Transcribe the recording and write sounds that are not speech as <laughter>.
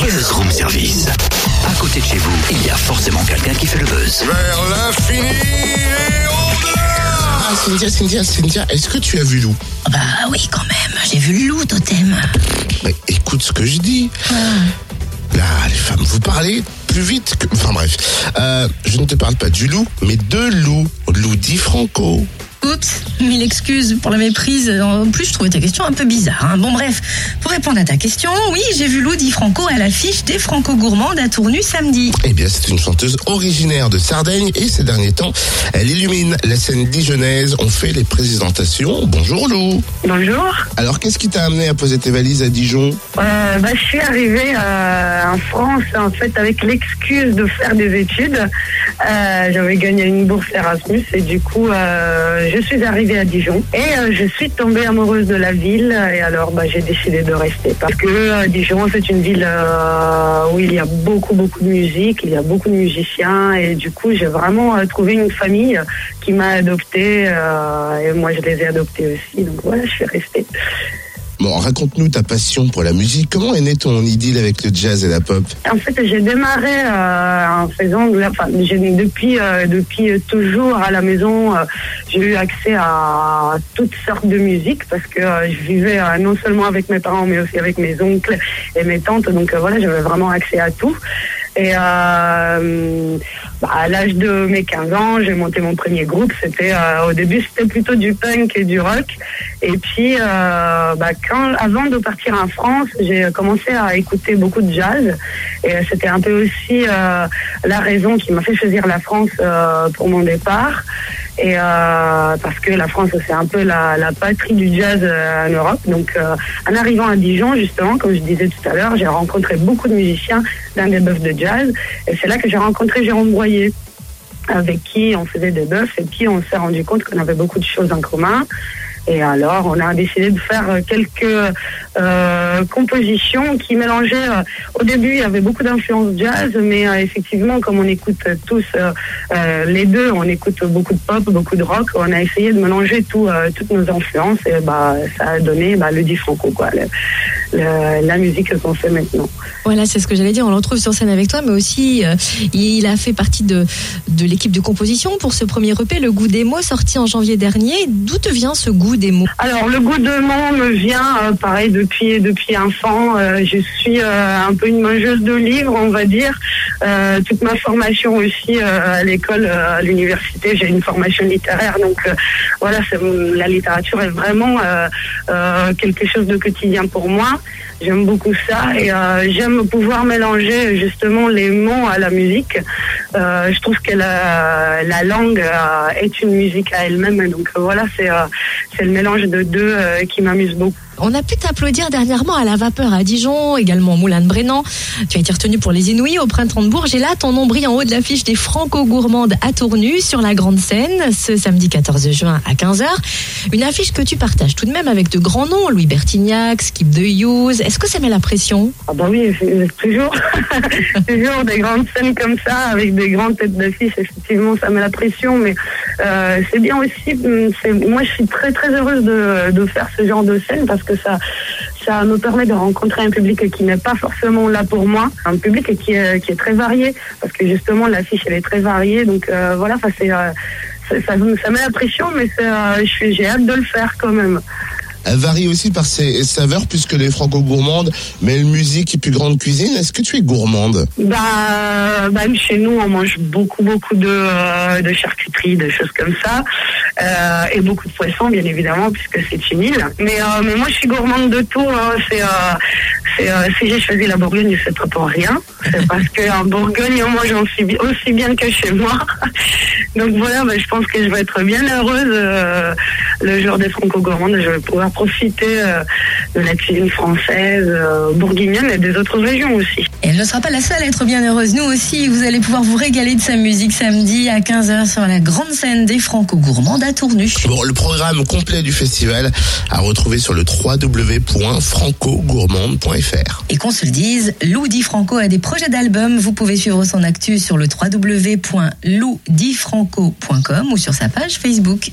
Buzz Room Service. À côté de chez vous, il y a forcément quelqu'un qui fait le buzz. Vers l'infini et au-delà Ah, Cynthia, Cynthia, Cynthia, est-ce que tu as vu Lou? Ah Bah oui, quand même. J'ai vu le loup, totem. Mais écoute ce que je dis. Là, les femmes, vous parlez plus vite que... Enfin bref, Euh, je ne te parle pas du loup, mais de Lou. Lou Di Franco. Oups, mille excuses pour la méprise. En plus, je trouvais ta question un peu bizarre. hein. Bon, bref, pour répondre à ta question, oui, j'ai vu Lou Di Franco à l'affiche des Franco Gourmandes à Tournu samedi. Eh bien, c'est une chanteuse originaire de Sardaigne et ces derniers temps, elle illumine la scène dijonnaise. On fait les présentations. Bonjour Lou. Bonjour. Alors, qu'est-ce qui t'a amené à poser tes valises à Dijon? Euh, bah, je suis arrivée euh, en France en fait avec l'excuse de faire des études. Euh, J'avais gagné une bourse Erasmus et du coup euh, je suis arrivée à Dijon et euh, je suis tombée amoureuse de la ville et alors bah, j'ai décidé de rester parce que euh, Dijon c'est une ville euh, où il y a beaucoup beaucoup de musique, il y a beaucoup de musiciens et du coup j'ai vraiment trouvé une famille qui m'a adoptée et moi je les ai adoptés aussi donc voilà je suis restée. Bon, raconte-nous ta passion pour la musique. Comment est née ton idylle avec le jazz et la pop? En fait, j'ai démarré euh, en faisant, la- enfin, depuis euh, depuis toujours à la maison, euh, j'ai eu accès à toutes sortes de musique parce que je vivais non seulement avec mes parents mais aussi avec mes oncles et mes tantes. Donc voilà, j'avais vraiment accès à tout. Et euh, bah, à l'âge de mes 15 ans, j'ai monté mon premier groupe. C'était euh, au début, c'était plutôt du punk et du rock. Et puis, euh, bah, quand, avant de partir en France, j'ai commencé à écouter beaucoup de jazz. Et c'était un peu aussi euh, la raison qui m'a fait choisir la France euh, pour mon départ. Et euh, parce que la France, c'est un peu la, la patrie du jazz euh, en Europe. Donc, euh, en arrivant à Dijon, justement, comme je disais tout à l'heure, j'ai rencontré beaucoup de musiciens dans des bœufs de jazz. Et c'est là que j'ai rencontré Jérôme Boyer avec qui on faisait des bœufs et puis on s'est rendu compte qu'on avait beaucoup de choses en commun. Et alors, on a décidé de faire quelques euh, compositions qui mélangeaient. euh, au début, il y avait beaucoup d'influences jazz, mais euh, effectivement, comme on écoute tous les deux, on écoute beaucoup de pop, beaucoup de rock. On a essayé de mélanger tout, toutes nos influences et bah, ça a donné bah, le dit quoi, le- la musique qu'on fait maintenant. Voilà, c'est ce que j'allais dire. On le retrouve sur scène avec toi, mais aussi, euh, il a fait partie de, de l'équipe de composition pour ce premier EP, Le Goût des mots, sorti en janvier dernier. D'où te vient ce goût des mots? Alors le goût de mots me vient, euh, pareil depuis depuis enfant. Euh, je suis euh, un peu une mangeuse de livres, on va dire. Euh, toute ma formation aussi euh, à l'école, euh, à l'université, j'ai une formation littéraire, donc euh, voilà, la littérature est vraiment euh, euh, quelque chose de quotidien pour moi. J'aime beaucoup ça et euh, j'aime pouvoir mélanger justement les mots à la musique. Euh, je trouve que la, la langue euh, est une musique à elle-même, donc voilà, c'est c'est le mélange de deux qui m'amuse beaucoup. On a pu t'applaudir dernièrement à la vapeur à Dijon, également au Moulin de Brennan. Tu as été retenu pour les Inouïs au printemps de Bourges. Et là, ton nom brille en haut de l'affiche des Franco-Gourmandes à Tournu sur la grande scène ce samedi 14 juin à 15h. Une affiche que tu partages tout de même avec de grands noms, Louis Bertignac, Skip de Hughes. Est-ce que ça met la pression? Ah bah oui, toujours, <laughs> toujours des grandes scènes comme ça avec des grandes têtes d'affiche. Effectivement, ça met la pression, mais euh, c'est bien aussi. hum, Moi, je suis très très heureuse de, de faire ce genre de scène parce que ça, ça me permet de rencontrer un public qui n'est pas forcément là pour moi, un public qui est, qui est très varié parce que justement l'affiche elle est très variée. Donc euh, voilà, enfin, c'est euh, ça, ça, ça met la pression, mais euh, j'ai hâte de le faire quand même. Elle varie aussi par ses saveurs puisque les franco-gourmandes mêlent musique et plus grande cuisine. Est-ce que tu es gourmande? Bah, bah, chez nous, on mange beaucoup, beaucoup de, euh, de charcuterie, de choses comme ça. Euh, et beaucoup de poissons, bien évidemment, puisque c'est une île. Mais, euh, mais moi, je suis gourmande de tout. hein. C'est, si j'ai choisi la Bourgogne, c'est pas pour rien. C'est parce qu'en Bourgogne, mange aussi, bi- aussi bien que chez moi. <laughs> Donc voilà, bah, je pense que je vais être bien heureuse le jour des franco-gourmandes. Je vais pouvoir profiter euh, de la cuisine française, euh, bourguignonne et des autres régions aussi. Et elle ne sera pas la seule à être bien heureuse. Nous aussi, vous allez pouvoir vous régaler de sa musique samedi à 15h sur la grande scène des Franco-Gourmandes à Tournu. Bon, le programme complet du festival à retrouver sur le www.francogourmande.fr. Et qu'on se le dise, Lou Di Franco a des projets d'album. Vous pouvez suivre son actu sur le www.loudifranco.com ou sur sa page Facebook.